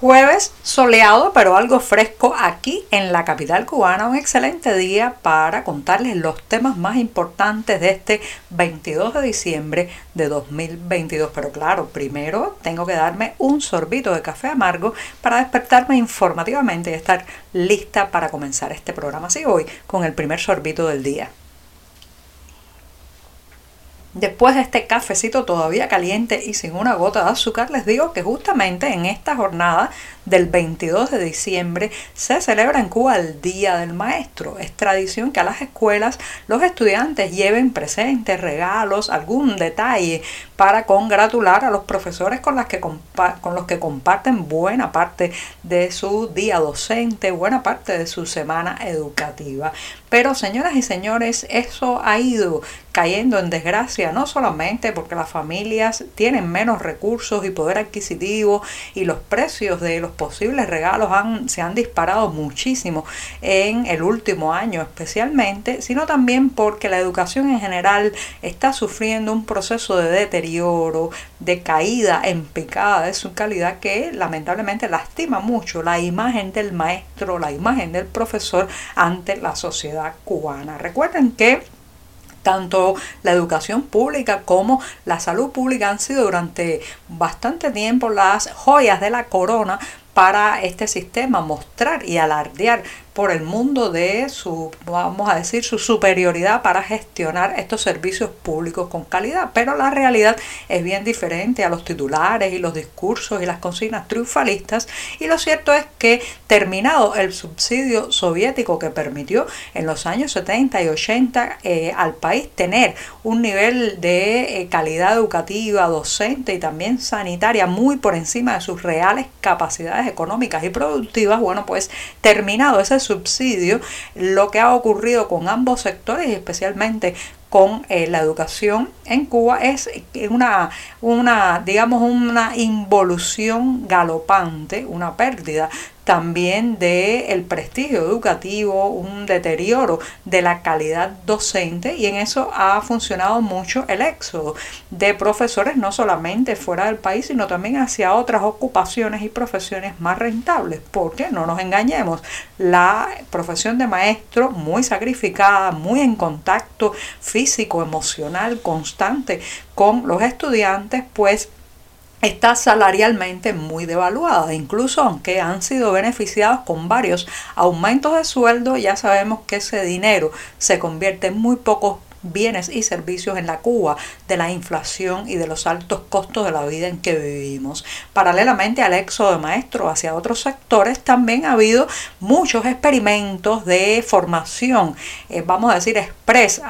Jueves soleado pero algo fresco aquí en la capital cubana. Un excelente día para contarles los temas más importantes de este 22 de diciembre de 2022. Pero claro, primero tengo que darme un sorbito de café amargo para despertarme informativamente y estar lista para comenzar este programa. Así voy con el primer sorbito del día. Después de este cafecito todavía caliente y sin una gota de azúcar, les digo que justamente en esta jornada del 22 de diciembre se celebra en Cuba el Día del Maestro. Es tradición que a las escuelas los estudiantes lleven presentes, regalos, algún detalle para congratular a los profesores con, las que con los que comparten buena parte de su día docente, buena parte de su semana educativa. Pero señoras y señores, eso ha ido cayendo en desgracia, no solamente porque las familias tienen menos recursos y poder adquisitivo y los precios de los posibles regalos han, se han disparado muchísimo en el último año especialmente, sino también porque la educación en general está sufriendo un proceso de deterioro, de caída en picada de su calidad que lamentablemente lastima mucho la imagen del maestro, la imagen del profesor ante la sociedad cubana. Recuerden que tanto la educación pública como la salud pública han sido durante bastante tiempo las joyas de la corona para este sistema mostrar y alardear por el mundo de su, vamos a decir, su superioridad para gestionar estos servicios públicos con calidad. Pero la realidad es bien diferente a los titulares y los discursos y las consignas triunfalistas. Y lo cierto es que terminado el subsidio soviético que permitió en los años 70 y 80 eh, al país tener un nivel de eh, calidad educativa, docente y también sanitaria muy por encima de sus reales capacidades económicas y productivas, bueno, pues terminado ese subsidio, lo que ha ocurrido con ambos sectores y especialmente con eh, la educación en Cuba es una, una, digamos, una involución galopante, una pérdida también del el prestigio educativo, un deterioro de la calidad docente y en eso ha funcionado mucho el éxodo de profesores no solamente fuera del país, sino también hacia otras ocupaciones y profesiones más rentables, porque no nos engañemos, la profesión de maestro muy sacrificada, muy en contacto físico, emocional, constante con los estudiantes, pues está salarialmente muy devaluada. Incluso aunque han sido beneficiados con varios aumentos de sueldo, ya sabemos que ese dinero se convierte en muy pocos bienes y servicios en la Cuba de la inflación y de los altos costos de la vida en que vivimos. Paralelamente al éxodo de maestros hacia otros sectores, también ha habido muchos experimentos de formación, eh, vamos a decir, express,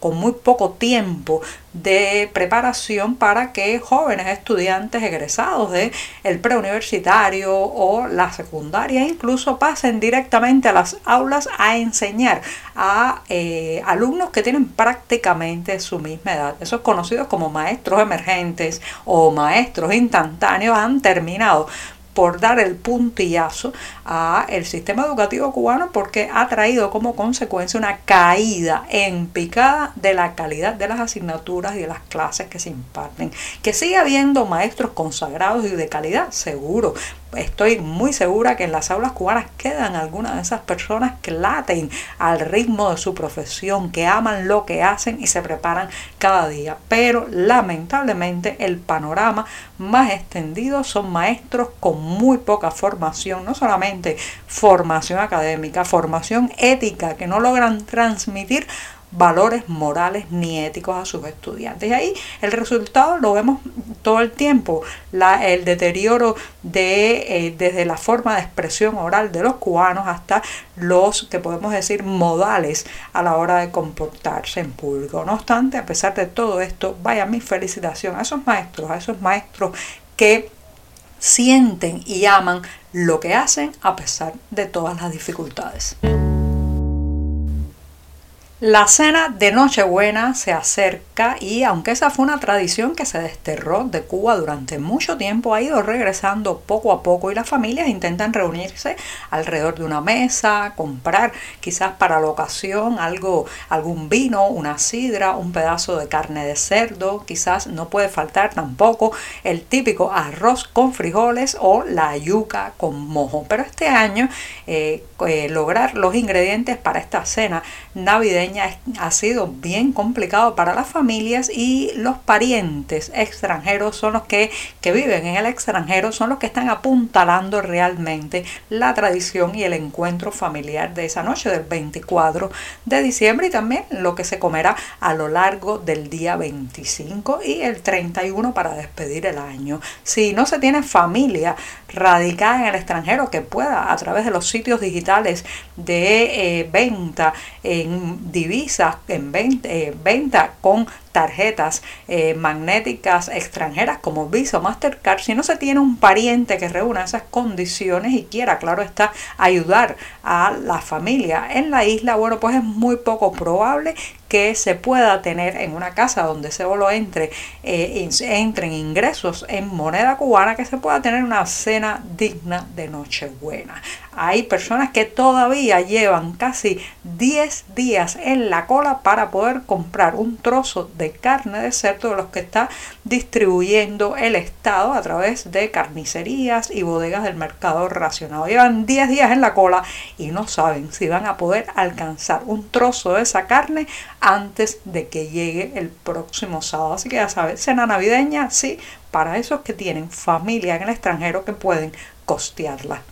con muy poco tiempo de preparación para que jóvenes estudiantes egresados de el preuniversitario o la secundaria incluso pasen directamente a las aulas a enseñar a eh, alumnos que tienen prácticamente su misma edad. Esos conocidos como maestros emergentes o maestros instantáneos han terminado por dar el puntillazo a el sistema educativo cubano porque ha traído como consecuencia una caída en picada de la calidad de las asignaturas y de las clases que se imparten. Que sigue habiendo maestros consagrados y de calidad, seguro, estoy muy segura que en las aulas cubanas quedan algunas de esas personas que laten al ritmo de su profesión, que aman lo que hacen y se preparan cada día. Pero lamentablemente el panorama más extendido son maestros con muy poca formación, no solamente formación académica, formación ética, que no logran transmitir valores morales ni éticos a sus estudiantes. Y ahí el resultado lo vemos todo el tiempo, la, el deterioro de, eh, desde la forma de expresión oral de los cubanos hasta los que podemos decir modales a la hora de comportarse en público. No obstante, a pesar de todo esto, vaya mi felicitación a esos maestros, a esos maestros que sienten y aman lo que hacen a pesar de todas las dificultades. La cena de Nochebuena se acerca y aunque esa fue una tradición que se desterró de Cuba durante mucho tiempo, ha ido regresando poco a poco y las familias intentan reunirse alrededor de una mesa, comprar quizás para la ocasión algo, algún vino, una sidra, un pedazo de carne de cerdo, quizás no puede faltar tampoco el típico arroz con frijoles o la yuca con mojo. Pero este año eh, eh, lograr los ingredientes para esta cena navideña ha sido bien complicado para las familias y los parientes extranjeros son los que, que viven en el extranjero, son los que están apuntalando realmente la tradición y el encuentro familiar de esa noche del 24 de diciembre y también lo que se comerá a lo largo del día 25 y el 31 para despedir el año. Si no se tiene familia radicada en el extranjero que pueda a través de los sitios digitales de eh, venta en divisas en eh, venta, con tarjetas eh, magnéticas extranjeras como Visa o Mastercard, si no se tiene un pariente que reúna esas condiciones y quiera, claro está, ayudar a la familia en la isla, bueno, pues es muy poco probable que se pueda tener en una casa donde solo entre, eh, entren ingresos en moneda cubana, que se pueda tener una cena digna de Nochebuena. Hay personas que todavía llevan casi 10 días en la cola para poder comprar un trozo de carne de cerdo de los que está distribuyendo el Estado a través de carnicerías y bodegas del mercado racionado. Llevan 10 días en la cola y no saben si van a poder alcanzar un trozo de esa carne antes de que llegue el próximo sábado. Así que ya sabes, cena navideña, sí, para esos que tienen familia en el extranjero que pueden costearla.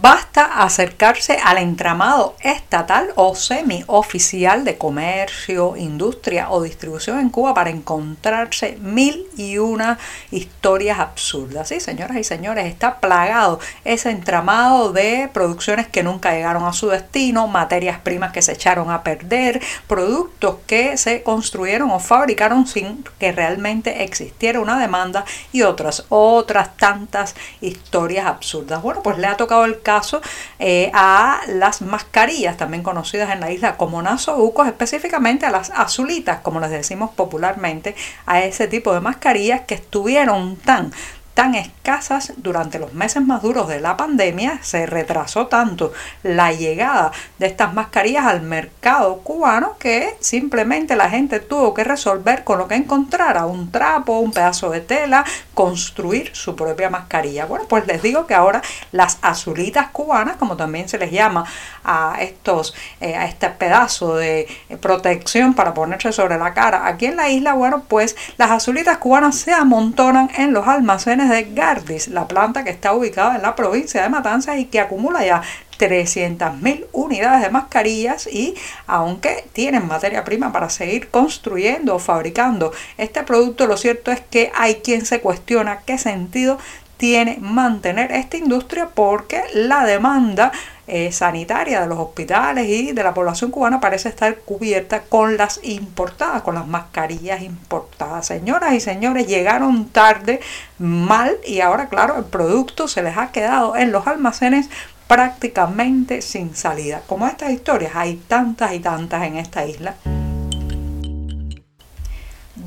Basta acercarse al entramado estatal o semioficial de comercio, industria o distribución en Cuba para encontrarse mil y una historias absurdas. Sí, señoras y señores, está plagado ese entramado de producciones que nunca llegaron a su destino, materias primas que se echaron a perder, productos que se construyeron o fabricaron sin que realmente existiera una demanda y otras, otras tantas historias absurdas. Bueno, pues le ha tocado el caso eh, a las mascarillas, también conocidas en la isla como nasobucos, específicamente a las azulitas, como les decimos popularmente, a ese tipo de mascarillas que estuvieron tan tan escasas durante los meses más duros de la pandemia, se retrasó tanto la llegada de estas mascarillas al mercado cubano que simplemente la gente tuvo que resolver con lo que encontrara, un trapo, un pedazo de tela, construir su propia mascarilla. Bueno, pues les digo que ahora las azulitas cubanas, como también se les llama a estos, eh, a este pedazo de protección para ponerse sobre la cara aquí en la isla, bueno, pues las azulitas cubanas se amontonan en los almacenes de Gardis, la planta que está ubicada en la provincia de Matanzas y que acumula ya 300.000 unidades de mascarillas y aunque tienen materia prima para seguir construyendo o fabricando este producto, lo cierto es que hay quien se cuestiona qué sentido tiene mantener esta industria porque la demanda eh, sanitaria de los hospitales y de la población cubana parece estar cubierta con las importadas, con las mascarillas importadas. Señoras y señores, llegaron tarde, mal y ahora claro, el producto se les ha quedado en los almacenes prácticamente sin salida. Como estas historias hay tantas y tantas en esta isla.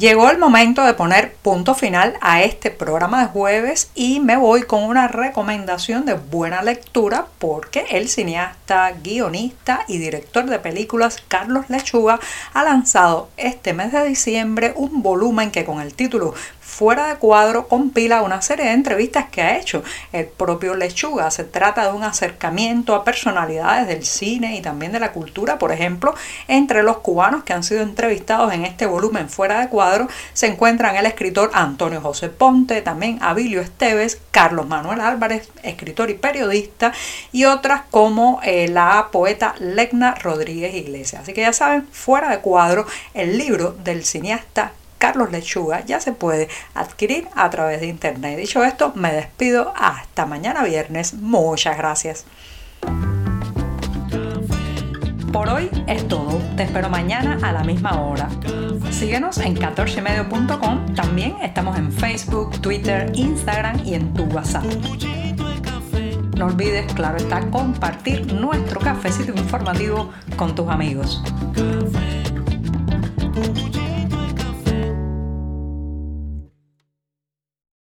Llegó el momento de poner punto final a este programa de jueves y me voy con una recomendación de buena lectura porque el cineasta, guionista y director de películas Carlos Lechuga ha lanzado este mes de diciembre un volumen que con el título fuera de cuadro compila una serie de entrevistas que ha hecho el propio Lechuga. Se trata de un acercamiento a personalidades del cine y también de la cultura. Por ejemplo, entre los cubanos que han sido entrevistados en este volumen fuera de cuadro se encuentran el escritor Antonio José Ponte, también Abilio Esteves, Carlos Manuel Álvarez, escritor y periodista, y otras como eh, la poeta Legna Rodríguez Iglesias. Así que ya saben, fuera de cuadro, el libro del cineasta Carlos Lechuga ya se puede adquirir a través de internet. Dicho esto, me despido hasta mañana viernes. Muchas gracias. Por hoy es todo. Te espero mañana a la misma hora. Síguenos en 14medio.com. También estamos en Facebook, Twitter, Instagram y en tu WhatsApp. No olvides, claro está, compartir nuestro cafecito informativo con tus amigos.